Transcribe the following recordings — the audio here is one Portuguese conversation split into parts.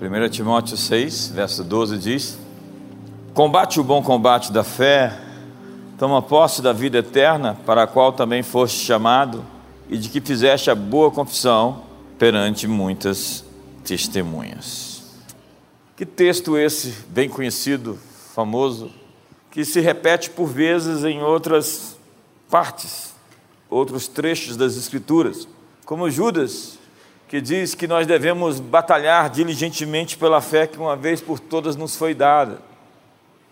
1 Timóteo 6, verso 12 diz: Combate o bom combate da fé, toma posse da vida eterna, para a qual também foste chamado, e de que fizeste a boa confissão perante muitas testemunhas. Que texto esse, bem conhecido, famoso, que se repete por vezes em outras partes, outros trechos das Escrituras, como Judas que diz que nós devemos batalhar diligentemente pela fé que uma vez por todas nos foi dada.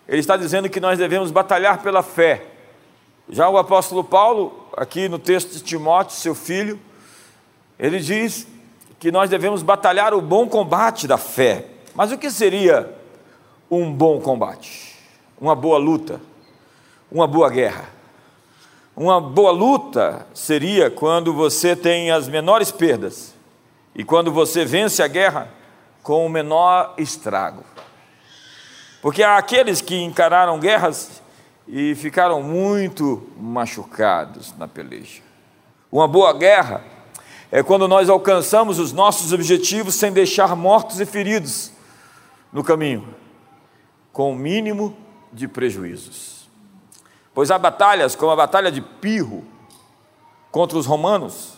Ele está dizendo que nós devemos batalhar pela fé. Já o apóstolo Paulo, aqui no texto de Timóteo, seu filho, ele diz que nós devemos batalhar o bom combate da fé. Mas o que seria um bom combate? Uma boa luta? Uma boa guerra? Uma boa luta seria quando você tem as menores perdas e quando você vence a guerra com o menor estrago. Porque há aqueles que encararam guerras e ficaram muito machucados na peleja. Uma boa guerra é quando nós alcançamos os nossos objetivos sem deixar mortos e feridos no caminho, com o mínimo de prejuízos. Pois há batalhas, como a batalha de Pirro contra os romanos,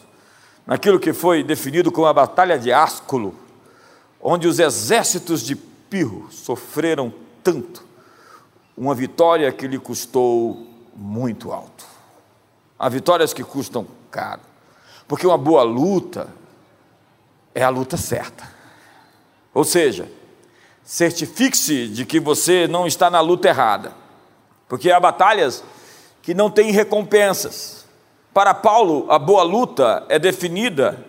naquilo que foi definido como a Batalha de Ásculo, onde os exércitos de Pirro sofreram tanto, uma vitória que lhe custou muito alto. Há vitórias que custam caro, porque uma boa luta é a luta certa. Ou seja, certifique-se de que você não está na luta errada, porque há batalhas que não têm recompensas para Paulo, a boa luta é definida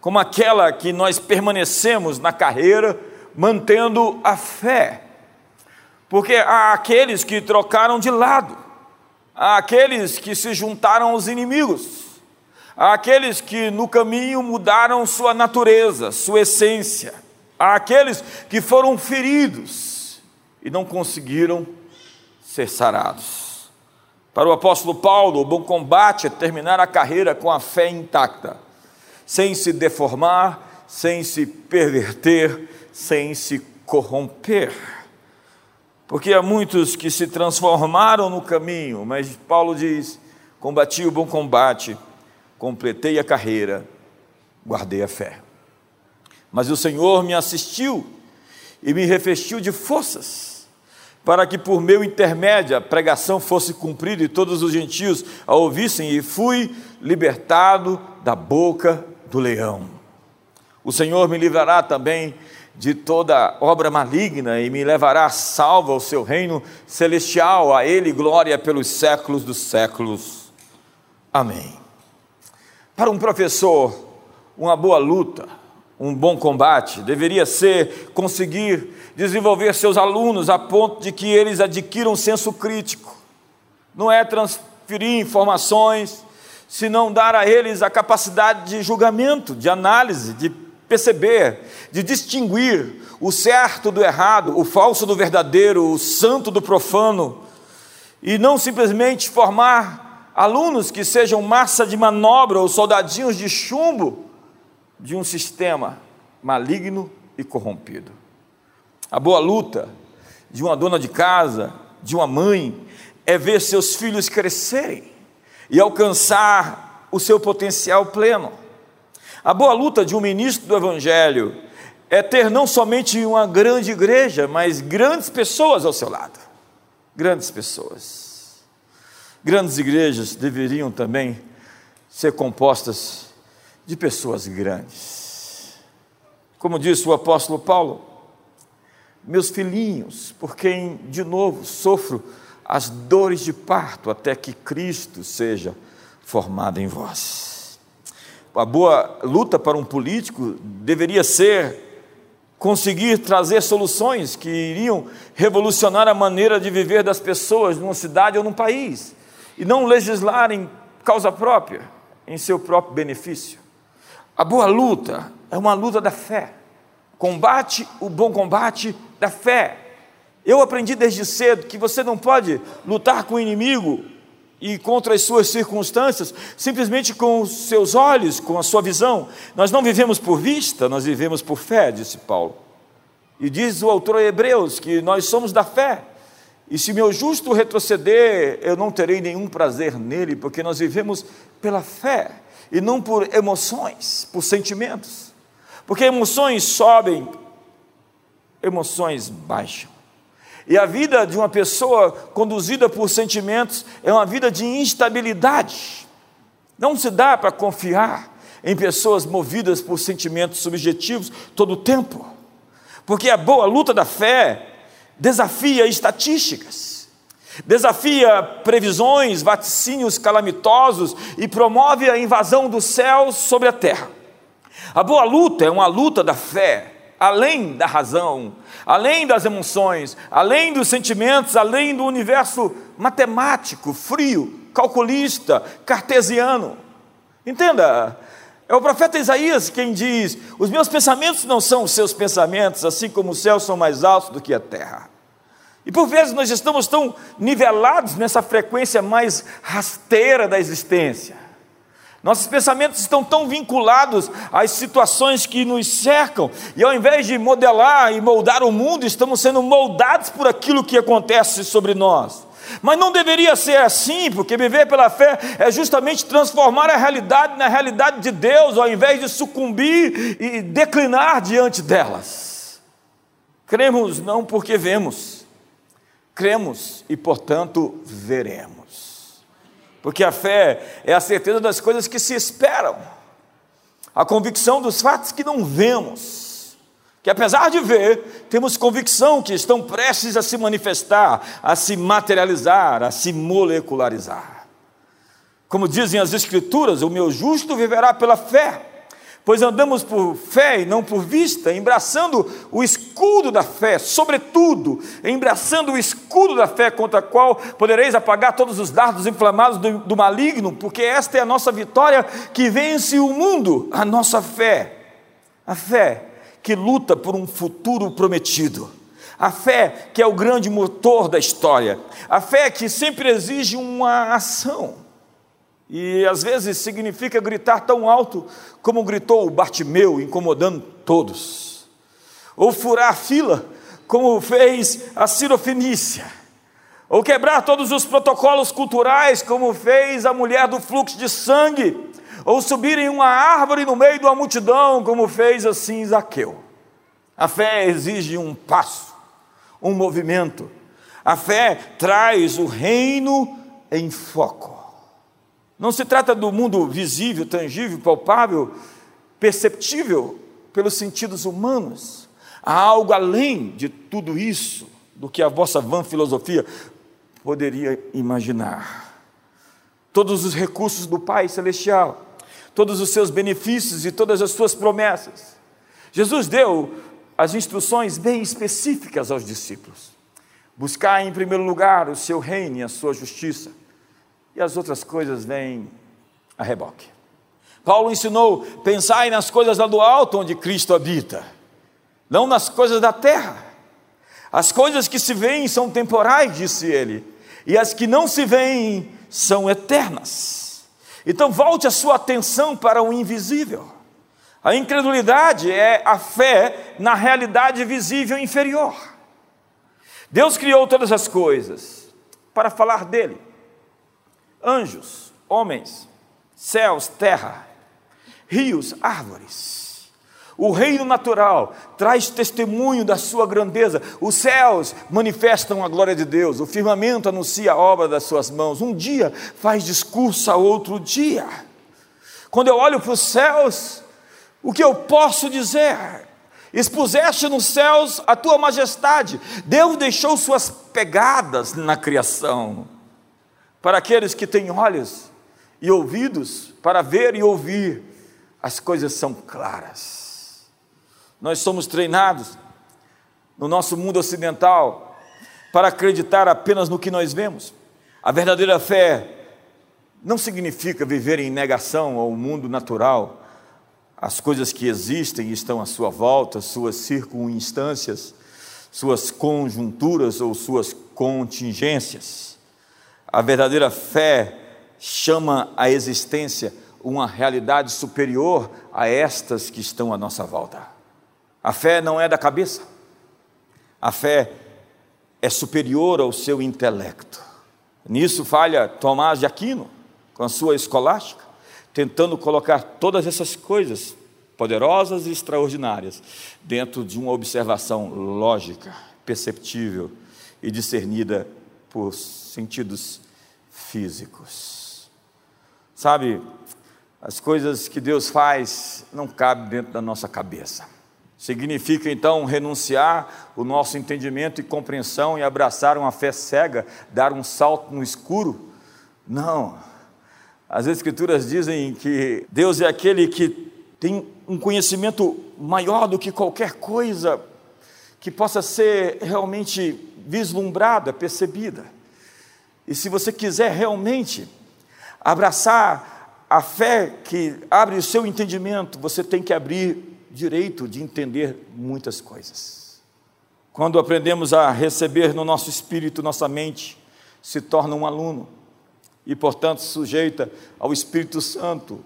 como aquela que nós permanecemos na carreira mantendo a fé. Porque há aqueles que trocaram de lado, há aqueles que se juntaram aos inimigos, há aqueles que no caminho mudaram sua natureza, sua essência, há aqueles que foram feridos e não conseguiram ser sarados. Para o apóstolo Paulo, o bom combate é terminar a carreira com a fé intacta, sem se deformar, sem se perverter, sem se corromper. Porque há muitos que se transformaram no caminho, mas Paulo diz: combati o bom combate, completei a carreira, guardei a fé. Mas o Senhor me assistiu e me revestiu de forças para que por meu intermédio a pregação fosse cumprida e todos os gentios a ouvissem, e fui libertado da boca do leão. O Senhor me livrará também de toda obra maligna e me levará salvo ao seu reino celestial, a Ele glória pelos séculos dos séculos. Amém. Para um professor, uma boa luta, um bom combate deveria ser conseguir desenvolver seus alunos a ponto de que eles adquiram senso crítico. Não é transferir informações, senão dar a eles a capacidade de julgamento, de análise, de perceber, de distinguir o certo do errado, o falso do verdadeiro, o santo do profano, e não simplesmente formar alunos que sejam massa de manobra ou soldadinhos de chumbo de um sistema maligno e corrompido. A boa luta de uma dona de casa, de uma mãe, é ver seus filhos crescerem e alcançar o seu potencial pleno. A boa luta de um ministro do Evangelho é ter não somente uma grande igreja, mas grandes pessoas ao seu lado. Grandes pessoas. Grandes igrejas deveriam também ser compostas de pessoas grandes. Como disse o apóstolo Paulo, meus filhinhos, por quem de novo sofro as dores de parto até que Cristo seja formado em vós. A boa luta para um político deveria ser conseguir trazer soluções que iriam revolucionar a maneira de viver das pessoas numa cidade ou num país, e não legislar em causa própria, em seu próprio benefício. A boa luta é uma luta da fé. Combate o bom combate da fé. Eu aprendi desde cedo que você não pode lutar com o inimigo e contra as suas circunstâncias simplesmente com os seus olhos, com a sua visão. Nós não vivemos por vista, nós vivemos por fé, disse Paulo. E diz o autor Hebreus que nós somos da fé. E se meu justo retroceder, eu não terei nenhum prazer nele, porque nós vivemos pela fé e não por emoções, por sentimentos. Porque emoções sobem, emoções baixam. E a vida de uma pessoa conduzida por sentimentos é uma vida de instabilidade. Não se dá para confiar em pessoas movidas por sentimentos subjetivos todo o tempo. Porque a boa luta da fé desafia estatísticas, desafia previsões, vaticínios calamitosos e promove a invasão dos céus sobre a terra. A boa luta é uma luta da fé, além da razão, além das emoções, além dos sentimentos, além do universo matemático, frio, calculista, cartesiano. Entenda, é o profeta Isaías quem diz: Os meus pensamentos não são os seus pensamentos, assim como os céus são mais altos do que a terra. E por vezes nós estamos tão nivelados nessa frequência mais rasteira da existência. Nossos pensamentos estão tão vinculados às situações que nos cercam, e ao invés de modelar e moldar o mundo, estamos sendo moldados por aquilo que acontece sobre nós. Mas não deveria ser assim, porque viver pela fé é justamente transformar a realidade na realidade de Deus, ao invés de sucumbir e declinar diante delas. Cremos não porque vemos, cremos e, portanto, veremos. Porque a fé é a certeza das coisas que se esperam, a convicção dos fatos que não vemos. Que apesar de ver, temos convicção que estão prestes a se manifestar, a se materializar, a se molecularizar. Como dizem as Escrituras, o meu justo viverá pela fé, pois andamos por fé e não por vista, embraçando o escudo da fé, sobretudo, embraçando o escudo da fé contra a qual podereis apagar todos os dardos inflamados do, do maligno, porque esta é a nossa vitória que vence o mundo, a nossa fé. A fé que luta por um futuro prometido. A fé que é o grande motor da história. A fé que sempre exige uma ação. E às vezes significa gritar tão alto como gritou o Bartimeu, incomodando todos. Ou furar a fila, como fez a Cirofenícia. Ou quebrar todos os protocolos culturais, como fez a mulher do fluxo de sangue ou subir em uma árvore no meio de uma multidão, como fez assim Zaqueu. A fé exige um passo, um movimento. A fé traz o reino em foco. Não se trata do mundo visível, tangível, palpável, perceptível pelos sentidos humanos. Há algo além de tudo isso do que a vossa vã filosofia poderia imaginar. Todos os recursos do Pai Celestial todos os seus benefícios e todas as suas promessas. Jesus deu as instruções bem específicas aos discípulos: buscar em primeiro lugar o seu reino e a sua justiça, e as outras coisas vêm a reboque. Paulo ensinou: pensai nas coisas lá do alto onde Cristo habita, não nas coisas da terra. As coisas que se veem são temporais, disse ele, e as que não se veem são eternas. Então volte a sua atenção para o invisível. A incredulidade é a fé na realidade visível inferior. Deus criou todas as coisas para falar dele: anjos, homens, céus, terra, rios, árvores. O reino natural traz testemunho da sua grandeza. Os céus manifestam a glória de Deus. O firmamento anuncia a obra das suas mãos. Um dia faz discurso a outro dia. Quando eu olho para os céus, o que eu posso dizer? Expuseste nos céus a tua majestade. Deus deixou suas pegadas na criação. Para aqueles que têm olhos e ouvidos para ver e ouvir, as coisas são claras. Nós somos treinados no nosso mundo ocidental para acreditar apenas no que nós vemos. A verdadeira fé não significa viver em negação ao mundo natural, às coisas que existem e estão à sua volta, suas circunstâncias, suas conjunturas ou suas contingências. A verdadeira fé chama a existência uma realidade superior a estas que estão à nossa volta. A fé não é da cabeça, A fé é superior ao seu intelecto. Nisso falha Tomás de Aquino, com a sua escolástica, tentando colocar todas essas coisas poderosas e extraordinárias dentro de uma observação lógica, perceptível e discernida por sentidos físicos. Sabe, as coisas que Deus faz não cabem dentro da nossa cabeça. Significa então renunciar o nosso entendimento e compreensão e abraçar uma fé cega, dar um salto no escuro? Não. As Escrituras dizem que Deus é aquele que tem um conhecimento maior do que qualquer coisa que possa ser realmente vislumbrada, percebida. E se você quiser realmente abraçar a fé que abre o seu entendimento, você tem que abrir direito de entender muitas coisas. Quando aprendemos a receber no nosso espírito, nossa mente se torna um aluno e, portanto, sujeita ao Espírito Santo,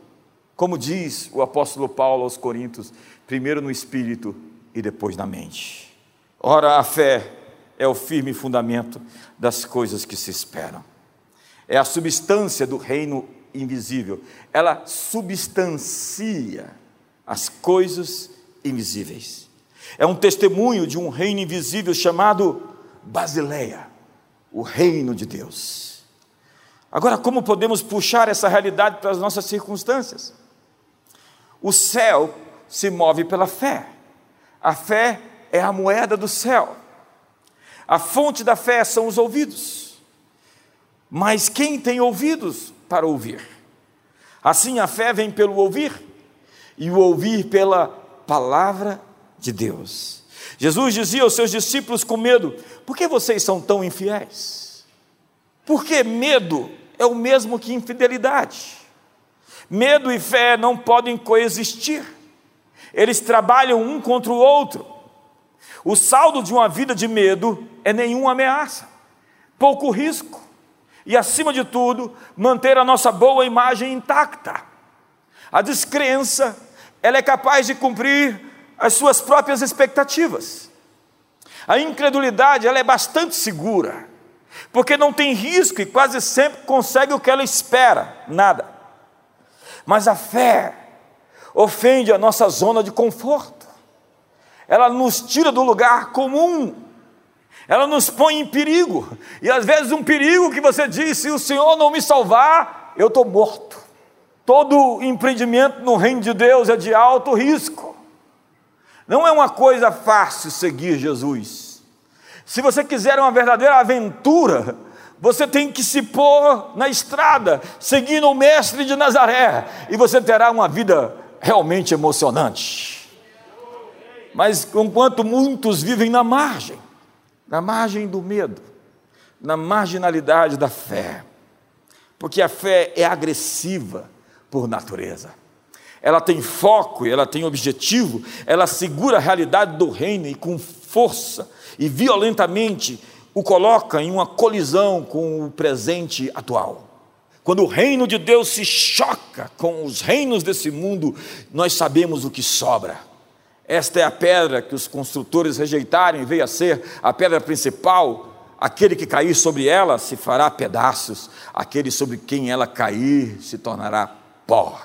como diz o apóstolo Paulo aos Coríntios, primeiro no espírito e depois na mente. Ora, a fé é o firme fundamento das coisas que se esperam. É a substância do reino invisível, ela substancia as coisas invisíveis. É um testemunho de um reino invisível chamado Basileia, o reino de Deus. Agora, como podemos puxar essa realidade para as nossas circunstâncias? O céu se move pela fé. A fé é a moeda do céu. A fonte da fé são os ouvidos. Mas quem tem ouvidos para ouvir. Assim a fé vem pelo ouvir, e o ouvir pela palavra de Deus. Jesus dizia aos seus discípulos com medo: Por que vocês são tão infiéis? Porque medo é o mesmo que infidelidade. Medo e fé não podem coexistir, eles trabalham um contra o outro. O saldo de uma vida de medo é nenhuma ameaça, pouco risco, e, acima de tudo, manter a nossa boa imagem intacta. A descrença, ela é capaz de cumprir as suas próprias expectativas. A incredulidade, ela é bastante segura, porque não tem risco e quase sempre consegue o que ela espera, nada. Mas a fé ofende a nossa zona de conforto. Ela nos tira do lugar comum ela nos põe em perigo, e às vezes um perigo que você diz: se o Senhor não me salvar, eu estou morto. Todo empreendimento no reino de Deus é de alto risco, não é uma coisa fácil seguir Jesus. Se você quiser uma verdadeira aventura, você tem que se pôr na estrada, seguindo o Mestre de Nazaré, e você terá uma vida realmente emocionante. Mas enquanto muitos vivem na margem, na margem do medo, na marginalidade da fé, porque a fé é agressiva por natureza. Ela tem foco, ela tem objetivo, ela segura a realidade do reino e com força e violentamente o coloca em uma colisão com o presente atual. Quando o reino de Deus se choca com os reinos desse mundo, nós sabemos o que sobra esta é a pedra que os construtores rejeitaram e veio a ser a pedra principal. Aquele que cair sobre ela se fará pedaços, aquele sobre quem ela cair se tornará pó.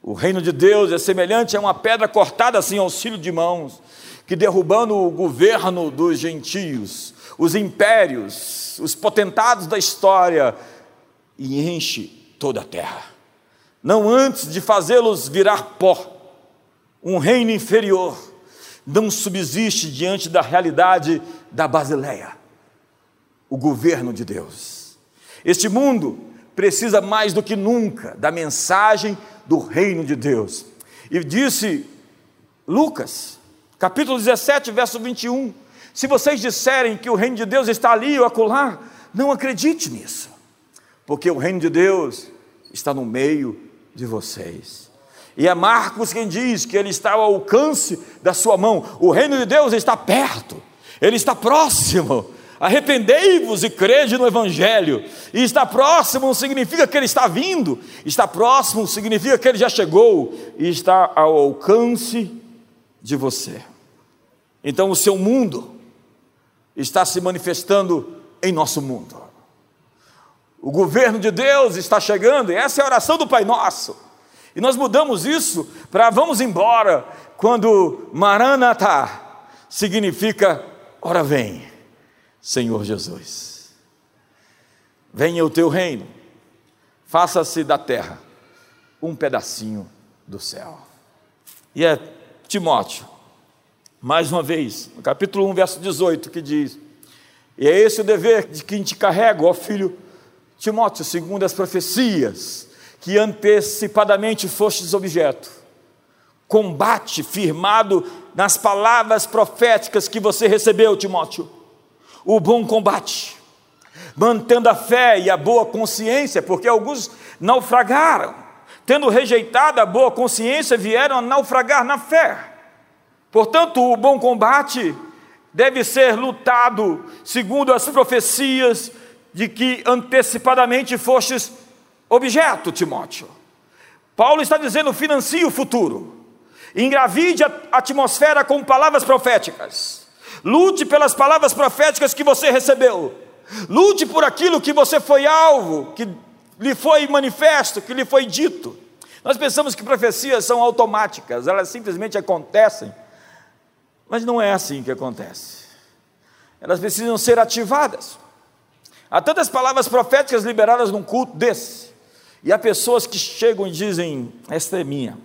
O reino de Deus é semelhante a uma pedra cortada assim ao cílio de mãos, que derrubando o governo dos gentios, os impérios, os potentados da história, e enche toda a terra. Não antes de fazê-los virar pó um reino inferior não subsiste diante da realidade da Basileia, o governo de Deus. Este mundo precisa mais do que nunca da mensagem do reino de Deus. E disse Lucas, capítulo 17, verso 21, se vocês disserem que o reino de Deus está ali ou acolá, não acredite nisso, porque o reino de Deus está no meio de vocês. E é Marcos quem diz que ele está ao alcance da sua mão. O reino de Deus está perto, ele está próximo. Arrependei-vos e crede no Evangelho. E está próximo significa que ele está vindo, está próximo significa que ele já chegou e está ao alcance de você. Então, o seu mundo está se manifestando em nosso mundo. O governo de Deus está chegando, e essa é a oração do Pai Nosso. E nós mudamos isso para vamos embora, quando Maranatha significa ora vem, Senhor Jesus. Venha o teu reino, faça-se da terra um pedacinho do céu. E é Timóteo, mais uma vez, no capítulo 1, verso 18, que diz: E é esse o dever de quem te carrega, ó filho Timóteo, segundo as profecias que antecipadamente fostes objeto, combate firmado nas palavras proféticas que você recebeu, Timóteo, o bom combate, mantendo a fé e a boa consciência, porque alguns naufragaram, tendo rejeitado a boa consciência, vieram a naufragar na fé. Portanto, o bom combate deve ser lutado segundo as profecias de que antecipadamente fostes objeto, Timóteo. Paulo está dizendo: financie o futuro, engravide a atmosfera com palavras proféticas, lute pelas palavras proféticas que você recebeu, lute por aquilo que você foi alvo, que lhe foi manifesto, que lhe foi dito. Nós pensamos que profecias são automáticas, elas simplesmente acontecem, mas não é assim que acontece. Elas precisam ser ativadas. Há tantas palavras proféticas liberadas num culto desse. E há pessoas que chegam e dizem: Esta é minha.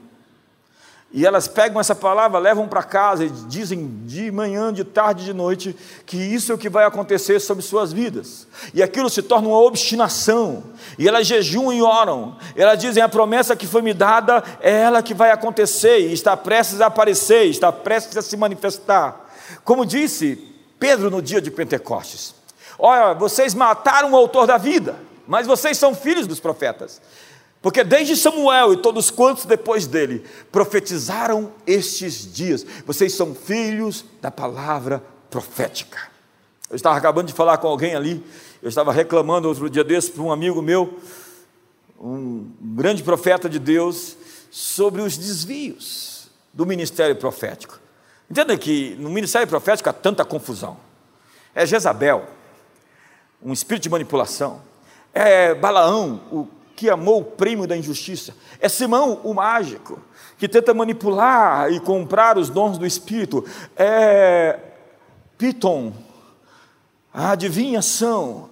E elas pegam essa palavra, levam para casa e dizem de manhã, de tarde, de noite, que isso é o que vai acontecer sobre suas vidas. E aquilo se torna uma obstinação. E elas jejuam e oram. E elas dizem: a promessa que foi me dada é ela que vai acontecer, e está prestes a aparecer, está prestes a se manifestar. Como disse Pedro no dia de Pentecostes. Olha, vocês mataram o autor da vida, mas vocês são filhos dos profetas. Porque desde Samuel e todos quantos depois dele profetizaram estes dias, vocês são filhos da palavra profética. Eu estava acabando de falar com alguém ali, eu estava reclamando outro dia desse para um amigo meu, um grande profeta de Deus, sobre os desvios do ministério profético. Entenda que no ministério profético há tanta confusão. É Jezabel, um espírito de manipulação. É Balaão, o que amou o prêmio da injustiça. É Simão, o mágico, que tenta manipular e comprar os dons do espírito. É Piton, a adivinhação,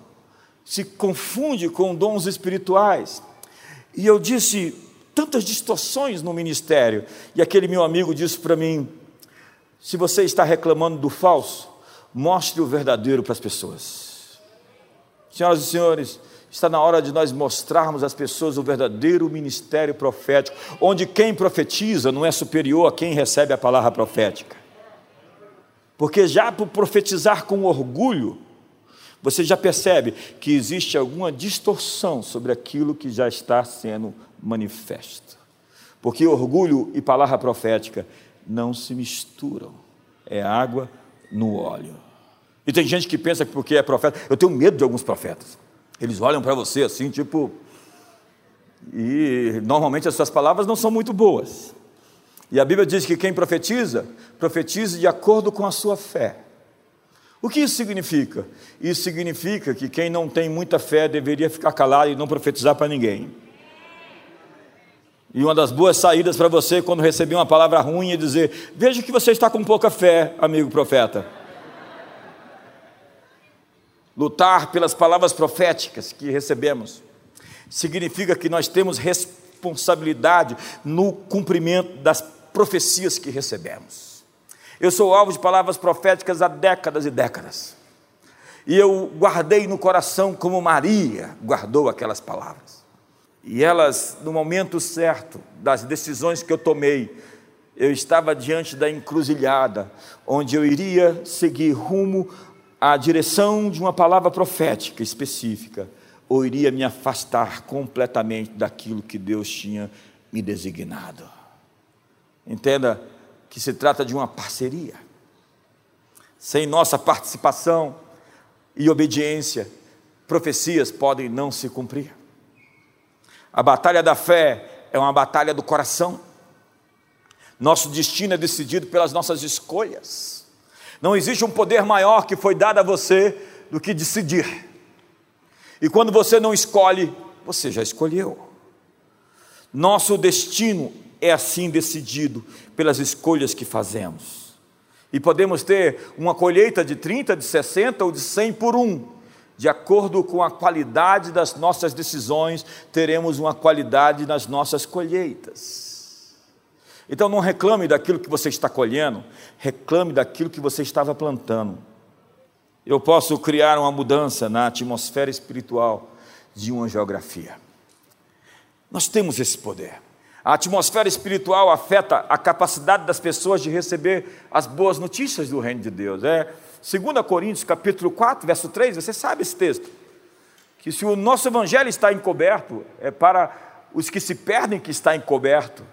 se confunde com dons espirituais. E eu disse tantas distorções no ministério. E aquele meu amigo disse para mim: se você está reclamando do falso, mostre o verdadeiro para as pessoas. Senhoras e senhores, está na hora de nós mostrarmos às pessoas o verdadeiro ministério profético, onde quem profetiza não é superior a quem recebe a palavra profética. Porque já por profetizar com orgulho, você já percebe que existe alguma distorção sobre aquilo que já está sendo manifesto. Porque orgulho e palavra profética não se misturam, é água no óleo. E tem gente que pensa que porque é profeta, eu tenho medo de alguns profetas. Eles olham para você assim, tipo. E normalmente as suas palavras não são muito boas. E a Bíblia diz que quem profetiza, profetiza de acordo com a sua fé. O que isso significa? Isso significa que quem não tem muita fé deveria ficar calado e não profetizar para ninguém. E uma das boas saídas para você quando receber uma palavra ruim é dizer: Veja que você está com pouca fé, amigo profeta lutar pelas palavras proféticas que recebemos, significa que nós temos responsabilidade no cumprimento das profecias que recebemos. Eu sou alvo de palavras proféticas há décadas e décadas. E eu guardei no coração como Maria guardou aquelas palavras. E elas, no momento certo das decisões que eu tomei, eu estava diante da encruzilhada, onde eu iria seguir rumo a direção de uma palavra profética específica, ou iria me afastar completamente daquilo que Deus tinha me designado. Entenda que se trata de uma parceria. Sem nossa participação e obediência, profecias podem não se cumprir. A batalha da fé é uma batalha do coração. Nosso destino é decidido pelas nossas escolhas. Não existe um poder maior que foi dado a você do que decidir. E quando você não escolhe, você já escolheu. Nosso destino é assim decidido pelas escolhas que fazemos. E podemos ter uma colheita de 30, de 60 ou de 100 por um. De acordo com a qualidade das nossas decisões, teremos uma qualidade nas nossas colheitas. Então não reclame daquilo que você está colhendo, reclame daquilo que você estava plantando. Eu posso criar uma mudança na atmosfera espiritual de uma geografia. Nós temos esse poder. A atmosfera espiritual afeta a capacidade das pessoas de receber as boas notícias do reino de Deus. É 2 Coríntios capítulo 4, verso 3, você sabe esse texto. Que se o nosso evangelho está encoberto, é para os que se perdem que está encoberto,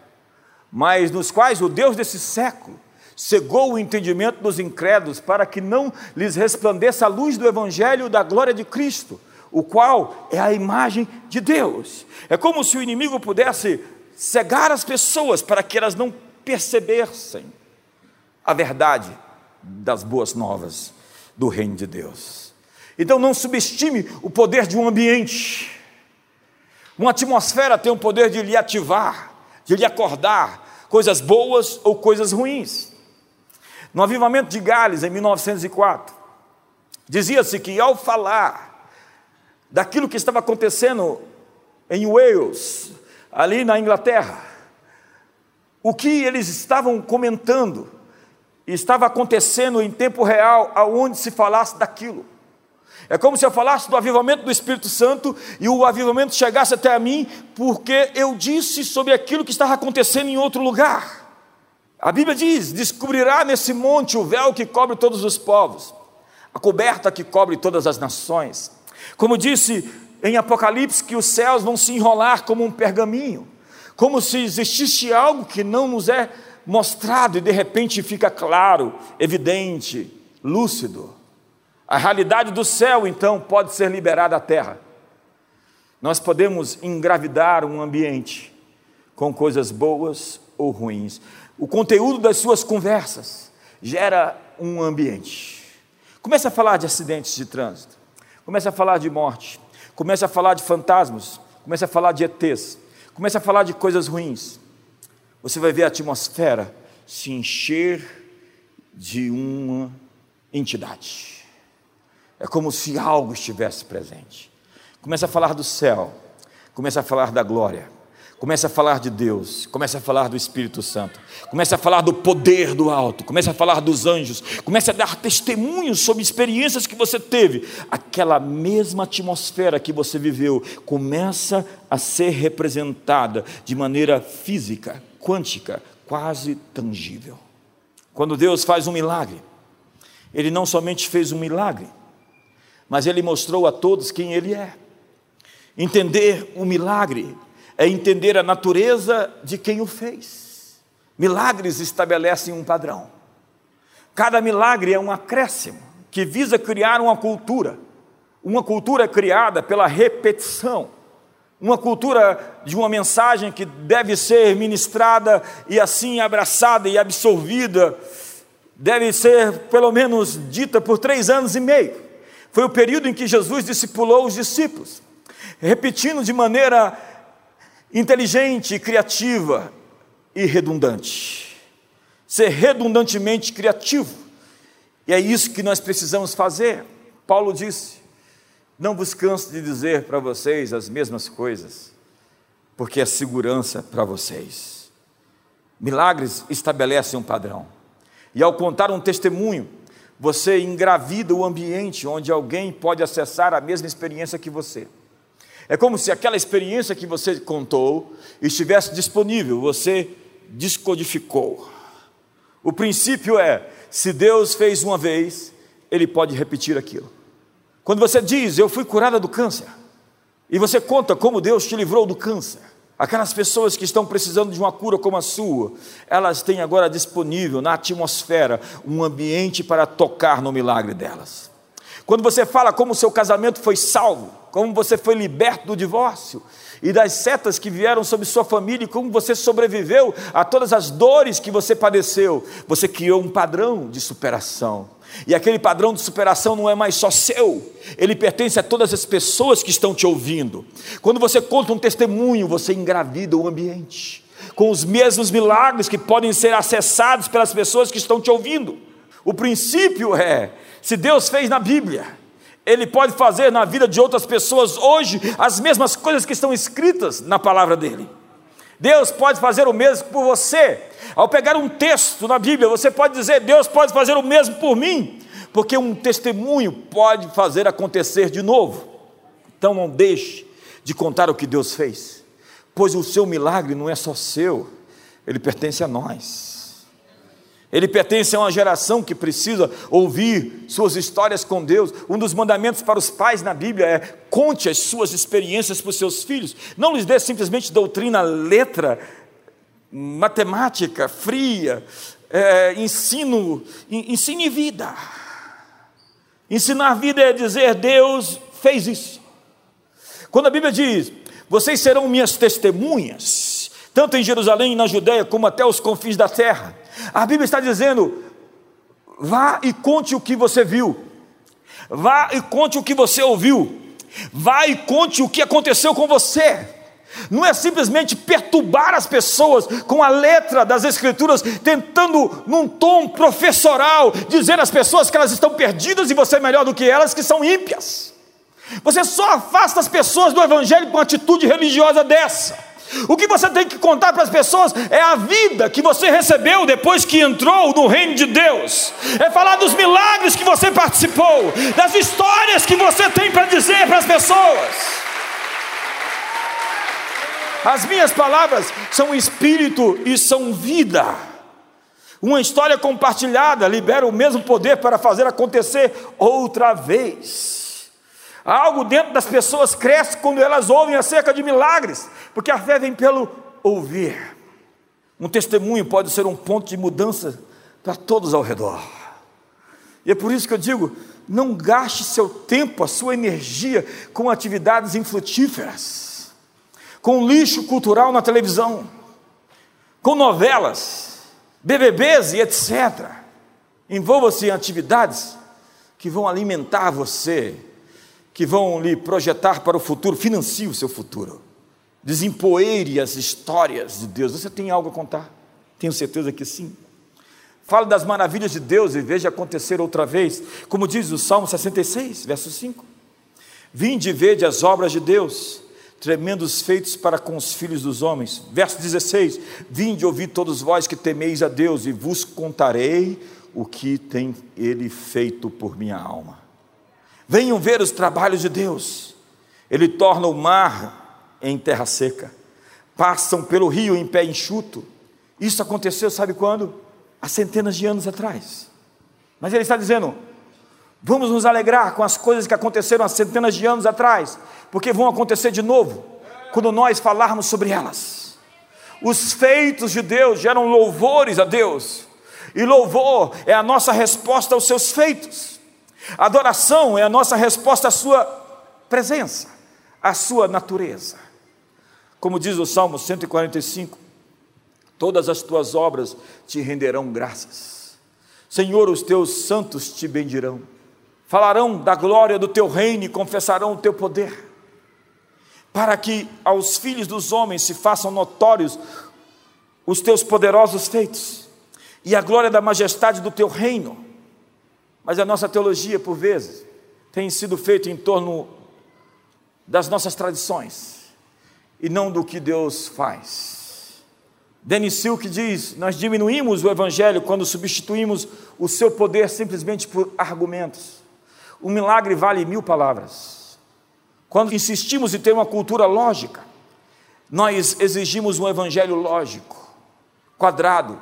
mas nos quais o Deus desse século cegou o entendimento dos incrédulos para que não lhes resplandeça a luz do evangelho da glória de Cristo, o qual é a imagem de Deus. É como se o inimigo pudesse cegar as pessoas para que elas não percebessem a verdade das boas novas do reino de Deus. Então não subestime o poder de um ambiente. Uma atmosfera tem o poder de lhe ativar, de lhe acordar, coisas boas ou coisas ruins. No avivamento de Gales, em 1904, dizia-se que ao falar daquilo que estava acontecendo em Wales, ali na Inglaterra, o que eles estavam comentando estava acontecendo em tempo real, aonde se falasse daquilo. É como se eu falasse do avivamento do Espírito Santo e o avivamento chegasse até a mim, porque eu disse sobre aquilo que estava acontecendo em outro lugar. A Bíblia diz: descobrirá nesse monte o véu que cobre todos os povos, a coberta que cobre todas as nações. Como disse em Apocalipse que os céus vão se enrolar como um pergaminho, como se existisse algo que não nos é mostrado e de repente fica claro, evidente, lúcido. A realidade do céu, então, pode ser liberada à terra. Nós podemos engravidar um ambiente com coisas boas ou ruins. O conteúdo das suas conversas gera um ambiente. Comece a falar de acidentes de trânsito, comece a falar de morte, comece a falar de fantasmas, comece a falar de ETs, comece a falar de coisas ruins. Você vai ver a atmosfera se encher de uma entidade. É como se algo estivesse presente. Comece a falar do céu, comece a falar da glória, Comece a falar de Deus, comece a falar do Espírito Santo, comece a falar do poder do alto, comece a falar dos anjos, comece a dar testemunhos sobre experiências que você teve. Aquela mesma atmosfera que você viveu começa a ser representada de maneira física, quântica, quase tangível. Quando Deus faz um milagre, Ele não somente fez um milagre, mas Ele mostrou a todos quem Ele é. Entender o milagre é entender a natureza de quem o fez. Milagres estabelecem um padrão. Cada milagre é um acréscimo que visa criar uma cultura. Uma cultura criada pela repetição. Uma cultura de uma mensagem que deve ser ministrada e assim abraçada e absorvida, deve ser pelo menos dita por três anos e meio. Foi o período em que Jesus discipulou os discípulos, repetindo de maneira inteligente, criativa e redundante. Ser redundantemente criativo. E é isso que nós precisamos fazer. Paulo disse: Não vos canso de dizer para vocês as mesmas coisas, porque é segurança para vocês. Milagres estabelecem um padrão. E ao contar um testemunho, você engravida o ambiente onde alguém pode acessar a mesma experiência que você. É como se aquela experiência que você contou estivesse disponível, você descodificou. O princípio é: se Deus fez uma vez, Ele pode repetir aquilo. Quando você diz, eu fui curada do câncer, e você conta como Deus te livrou do câncer, aquelas pessoas que estão precisando de uma cura como a sua, elas têm agora disponível na atmosfera um ambiente para tocar no milagre delas. Quando você fala como o seu casamento foi salvo, como você foi liberto do divórcio e das setas que vieram sobre sua família e como você sobreviveu a todas as dores que você padeceu, você criou um padrão de superação. E aquele padrão de superação não é mais só seu, ele pertence a todas as pessoas que estão te ouvindo. Quando você conta um testemunho, você engravida o ambiente, com os mesmos milagres que podem ser acessados pelas pessoas que estão te ouvindo. O princípio é: se Deus fez na Bíblia, Ele pode fazer na vida de outras pessoas hoje as mesmas coisas que estão escritas na palavra dEle. Deus pode fazer o mesmo por você. Ao pegar um texto na Bíblia, você pode dizer: Deus pode fazer o mesmo por mim, porque um testemunho pode fazer acontecer de novo. Então não deixe de contar o que Deus fez, pois o seu milagre não é só seu, ele pertence a nós. Ele pertence a uma geração que precisa ouvir suas histórias com Deus. Um dos mandamentos para os pais na Bíblia é: conte as suas experiências para os seus filhos. Não lhes dê simplesmente doutrina, letra, matemática fria, é, ensino, ensine vida. Ensinar vida é dizer: Deus fez isso. Quando a Bíblia diz: vocês serão minhas testemunhas, tanto em Jerusalém e na Judéia, como até os confins da terra. A Bíblia está dizendo: vá e conte o que você viu, vá e conte o que você ouviu, vá e conte o que aconteceu com você. Não é simplesmente perturbar as pessoas com a letra das Escrituras, tentando, num tom professoral, dizer às pessoas que elas estão perdidas e você é melhor do que elas, que são ímpias. Você só afasta as pessoas do Evangelho com atitude religiosa dessa. O que você tem que contar para as pessoas é a vida que você recebeu depois que entrou no reino de Deus. É falar dos milagres que você participou, das histórias que você tem para dizer para as pessoas. As minhas palavras são espírito e são vida. Uma história compartilhada libera o mesmo poder para fazer acontecer outra vez. Algo dentro das pessoas cresce quando elas ouvem acerca de milagres, porque a fé vem pelo ouvir. Um testemunho pode ser um ponto de mudança para todos ao redor. E é por isso que eu digo: não gaste seu tempo, a sua energia com atividades infrutíferas, com lixo cultural na televisão, com novelas, BBBs e etc. Envolva-se em atividades que vão alimentar você que vão lhe projetar para o futuro, financie o seu futuro. Desempoeire as histórias de Deus. Você tem algo a contar? Tenho certeza que sim. Fale das maravilhas de Deus e veja acontecer outra vez, como diz o Salmo 66, verso 5. Vinde e vede as obras de Deus, tremendos feitos para com os filhos dos homens. Verso 16: Vinde ouvir todos vós que temeis a Deus, e vos contarei o que tem Ele feito por minha alma. Venham ver os trabalhos de Deus. Ele torna o mar em terra seca, passam pelo rio em pé enxuto. Isso aconteceu, sabe quando? Há centenas de anos atrás. Mas ele está dizendo: vamos nos alegrar com as coisas que aconteceram há centenas de anos atrás, porque vão acontecer de novo, quando nós falarmos sobre elas. Os feitos de Deus geram louvores a Deus, e louvor é a nossa resposta aos seus feitos. Adoração é a nossa resposta à Sua presença, à Sua natureza. Como diz o Salmo 145, todas as tuas obras te renderão graças. Senhor, os teus santos te bendirão. Falarão da glória do teu reino e confessarão o teu poder, para que aos filhos dos homens se façam notórios os teus poderosos feitos e a glória da majestade do teu reino mas a nossa teologia, por vezes, tem sido feita em torno das nossas tradições e não do que Deus faz. Denis Silk diz: Nós diminuímos o Evangelho quando substituímos o seu poder simplesmente por argumentos. O milagre vale mil palavras. Quando insistimos em ter uma cultura lógica, nós exigimos um Evangelho lógico, quadrado.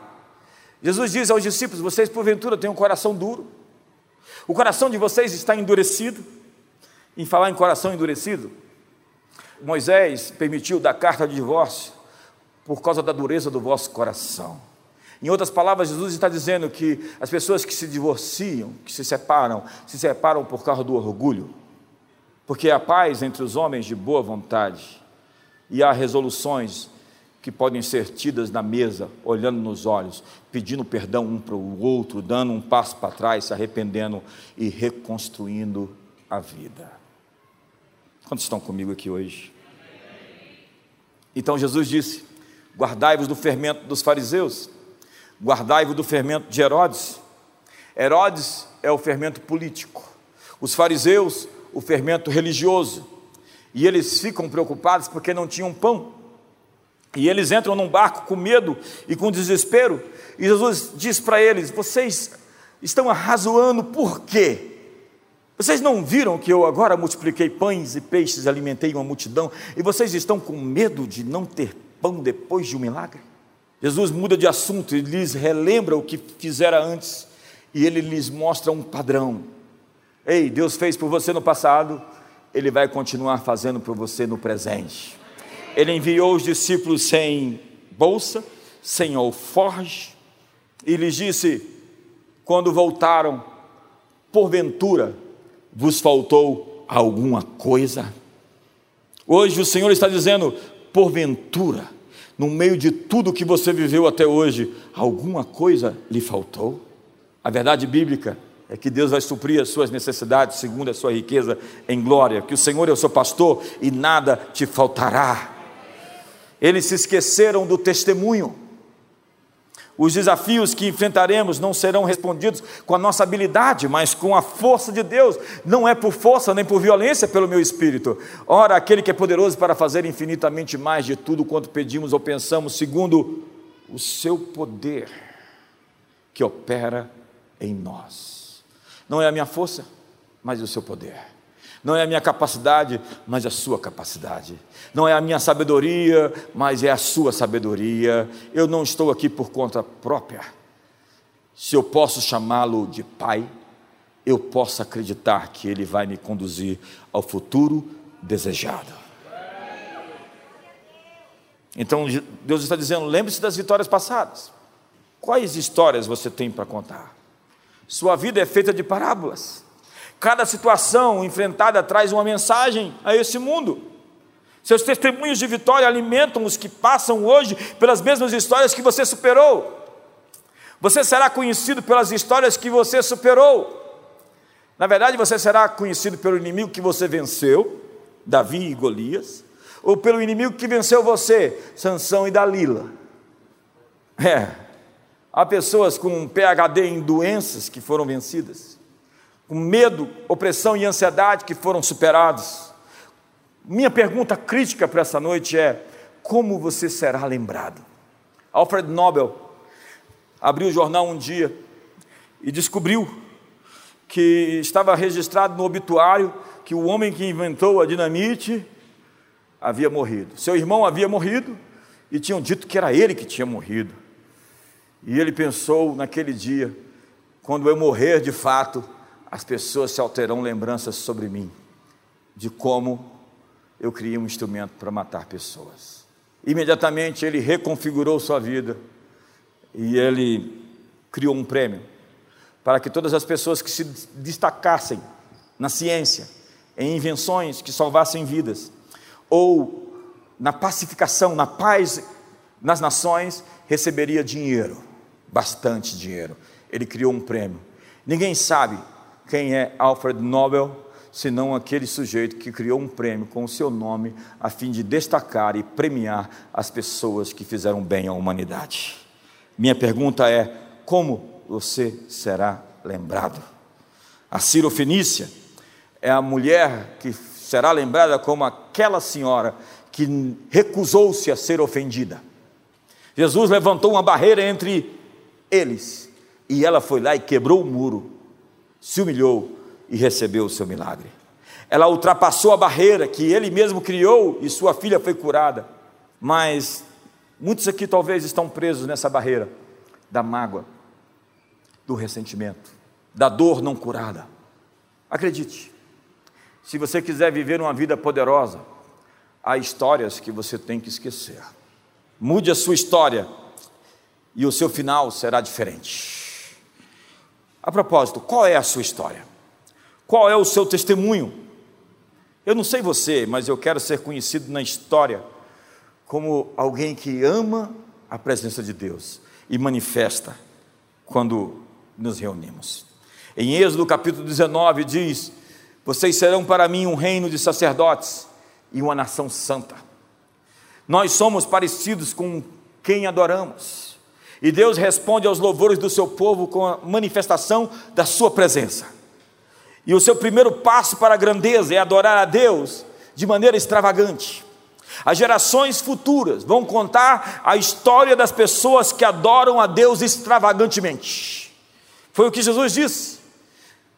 Jesus diz aos discípulos: Vocês porventura têm um coração duro. O coração de vocês está endurecido. Em falar em coração endurecido, Moisés permitiu dar carta de divórcio por causa da dureza do vosso coração. Em outras palavras, Jesus está dizendo que as pessoas que se divorciam, que se separam, se separam por causa do orgulho, porque há paz entre os homens de boa vontade e há resoluções que podem ser tidas na mesa, olhando nos olhos, pedindo perdão um para o outro, dando um passo para trás, se arrependendo e reconstruindo a vida. Quantos estão comigo aqui hoje? Então Jesus disse: Guardai-vos do fermento dos fariseus, guardai-vos do fermento de Herodes. Herodes é o fermento político, os fariseus, o fermento religioso. E eles ficam preocupados porque não tinham pão. E eles entram num barco com medo e com desespero. E Jesus diz para eles: Vocês estão arrazoando por quê? Vocês não viram que eu agora multipliquei pães e peixes, alimentei uma multidão, e vocês estão com medo de não ter pão depois de um milagre? Jesus muda de assunto e lhes relembra o que fizera antes, e ele lhes mostra um padrão. Ei, Deus fez por você no passado, ele vai continuar fazendo por você no presente ele enviou os discípulos sem bolsa, sem alforge, e lhes disse: quando voltaram, porventura vos faltou alguma coisa? Hoje o Senhor está dizendo: porventura, no meio de tudo que você viveu até hoje, alguma coisa lhe faltou? A verdade bíblica é que Deus vai suprir as suas necessidades segundo a sua riqueza em glória, que o Senhor é o seu pastor e nada te faltará. Eles se esqueceram do testemunho. Os desafios que enfrentaremos não serão respondidos com a nossa habilidade, mas com a força de Deus. Não é por força nem por violência, pelo meu espírito. Ora, aquele que é poderoso para fazer infinitamente mais de tudo quanto pedimos ou pensamos, segundo o seu poder que opera em nós. Não é a minha força, mas o seu poder. Não é a minha capacidade, mas a sua capacidade. Não é a minha sabedoria, mas é a sua sabedoria. Eu não estou aqui por conta própria. Se eu posso chamá-lo de Pai, eu posso acreditar que Ele vai me conduzir ao futuro desejado. Então Deus está dizendo: lembre-se das vitórias passadas. Quais histórias você tem para contar? Sua vida é feita de parábolas. Cada situação enfrentada traz uma mensagem a esse mundo. Seus testemunhos de vitória alimentam os que passam hoje pelas mesmas histórias que você superou. Você será conhecido pelas histórias que você superou. Na verdade, você será conhecido pelo inimigo que você venceu, Davi e Golias, ou pelo inimigo que venceu você, Sansão e Dalila. É, há pessoas com PhD em doenças que foram vencidas com medo, opressão e ansiedade que foram superados. Minha pergunta crítica para essa noite é: como você será lembrado? Alfred Nobel abriu o jornal um dia e descobriu que estava registrado no obituário que o homem que inventou a dinamite havia morrido. Seu irmão havia morrido e tinham dito que era ele que tinha morrido. E ele pensou naquele dia, quando eu morrer de fato, as pessoas se alteram lembranças sobre mim, de como eu criei um instrumento para matar pessoas. Imediatamente ele reconfigurou sua vida e ele criou um prêmio para que todas as pessoas que se destacassem na ciência, em invenções que salvassem vidas, ou na pacificação, na paz nas nações, receberia dinheiro, bastante dinheiro. Ele criou um prêmio. Ninguém sabe quem é Alfred Nobel, senão aquele sujeito que criou um prêmio com o seu nome a fim de destacar e premiar as pessoas que fizeram bem à humanidade. Minha pergunta é: como você será lembrado? A Ciro Fenícia é a mulher que será lembrada como aquela senhora que recusou-se a ser ofendida. Jesus levantou uma barreira entre eles e ela foi lá e quebrou o muro se humilhou e recebeu o seu milagre. Ela ultrapassou a barreira que ele mesmo criou e sua filha foi curada. Mas muitos aqui talvez estão presos nessa barreira da mágoa, do ressentimento, da dor não curada. Acredite, se você quiser viver uma vida poderosa, há histórias que você tem que esquecer. Mude a sua história e o seu final será diferente. A propósito, qual é a sua história? Qual é o seu testemunho? Eu não sei você, mas eu quero ser conhecido na história como alguém que ama a presença de Deus e manifesta quando nos reunimos. Em Êxodo capítulo 19 diz: Vocês serão para mim um reino de sacerdotes e uma nação santa. Nós somos parecidos com quem adoramos. E Deus responde aos louvores do seu povo com a manifestação da sua presença. E o seu primeiro passo para a grandeza é adorar a Deus de maneira extravagante. As gerações futuras vão contar a história das pessoas que adoram a Deus extravagantemente. Foi o que Jesus disse.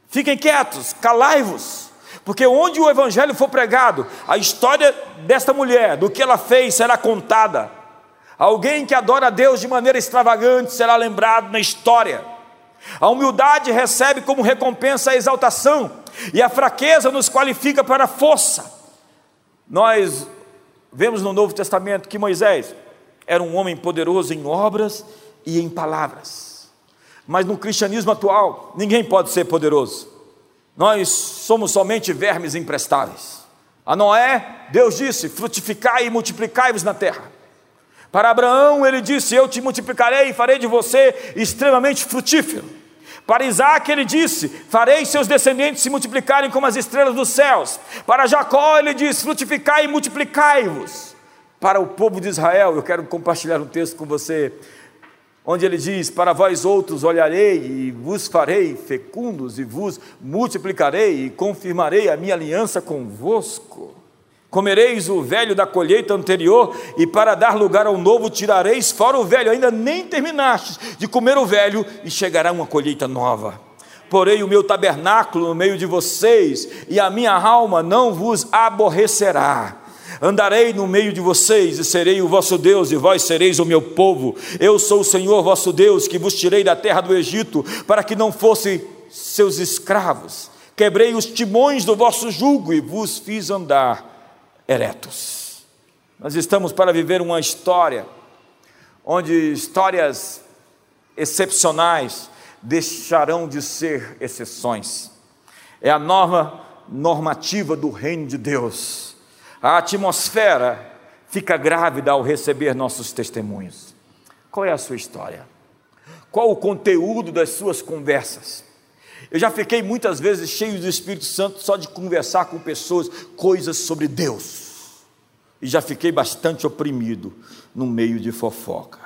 Fiquem quietos, calai-vos, porque onde o evangelho for pregado, a história desta mulher, do que ela fez, será contada. Alguém que adora a Deus de maneira extravagante será lembrado na história. A humildade recebe como recompensa a exaltação, e a fraqueza nos qualifica para a força. Nós Vemos no Novo Testamento que Moisés era um homem poderoso em obras e em palavras. Mas no cristianismo atual, ninguém pode ser poderoso. Nós somos somente vermes imprestáveis. A Noé, Deus disse: frutificai e multiplicai-vos na terra. Para Abraão, ele disse: Eu te multiplicarei e farei de você extremamente frutífero. Para Isaac ele disse: Farei seus descendentes se multiplicarem como as estrelas dos céus. Para Jacó ele diz: Frutificai e multiplicai-vos. Para o povo de Israel, eu quero compartilhar um texto com você, onde ele diz: Para vós outros olharei e vos farei fecundos, e vos multiplicarei e confirmarei a minha aliança convosco. Comereis o velho da colheita anterior, e para dar lugar ao novo tirareis fora o velho. Ainda nem terminastes de comer o velho, e chegará uma colheita nova. Porei o meu tabernáculo no meio de vocês, e a minha alma não vos aborrecerá. Andarei no meio de vocês, e serei o vosso Deus, e vós sereis o meu povo. Eu sou o Senhor vosso Deus, que vos tirei da terra do Egito, para que não fossem seus escravos. Quebrei os timões do vosso jugo, e vos fiz andar eretos. Nós estamos para viver uma história onde histórias excepcionais deixarão de ser exceções. É a nova normativa do reino de Deus. A atmosfera fica grávida ao receber nossos testemunhos. Qual é a sua história? Qual o conteúdo das suas conversas? Eu já fiquei muitas vezes cheio do Espírito Santo só de conversar com pessoas coisas sobre Deus. E já fiquei bastante oprimido no meio de fofoca.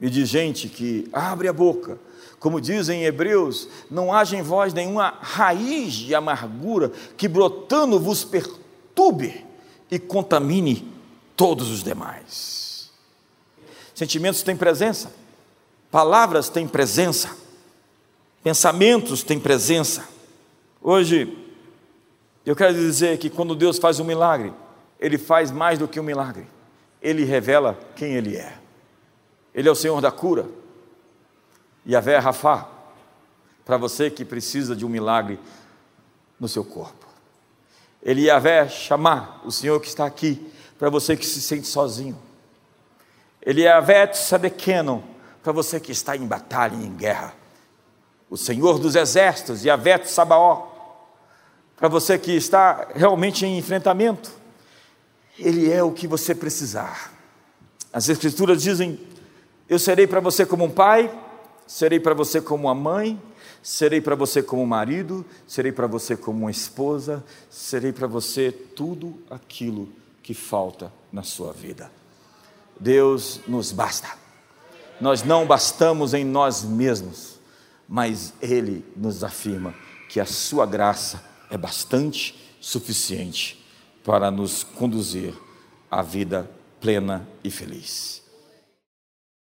E de gente que abre a boca, como dizem em Hebreus, não haja em vós nenhuma raiz de amargura que brotando vos perturbe e contamine todos os demais. Sentimentos têm presença, palavras têm presença pensamentos têm presença. Hoje, eu quero dizer que quando Deus faz um milagre, Ele faz mais do que um milagre, Ele revela quem Ele é. Ele é o Senhor da cura, Yahvé Rafá, para você que precisa de um milagre no seu corpo. Ele Yahvé chamar o Senhor que está aqui, para você que se sente sozinho. Ele Yahvé Sadequeno, para você que está em batalha e em guerra o Senhor dos Exércitos, Yahvé Sabaó, para você que está realmente em enfrentamento, Ele é o que você precisar. As Escrituras dizem: Eu serei para você como um pai, serei para você como uma mãe, serei para você como um marido, serei para você como uma esposa, serei para você tudo aquilo que falta na sua vida. Deus nos basta. Nós não bastamos em nós mesmos mas ele nos afirma que a sua graça é bastante suficiente para nos conduzir à vida plena e feliz.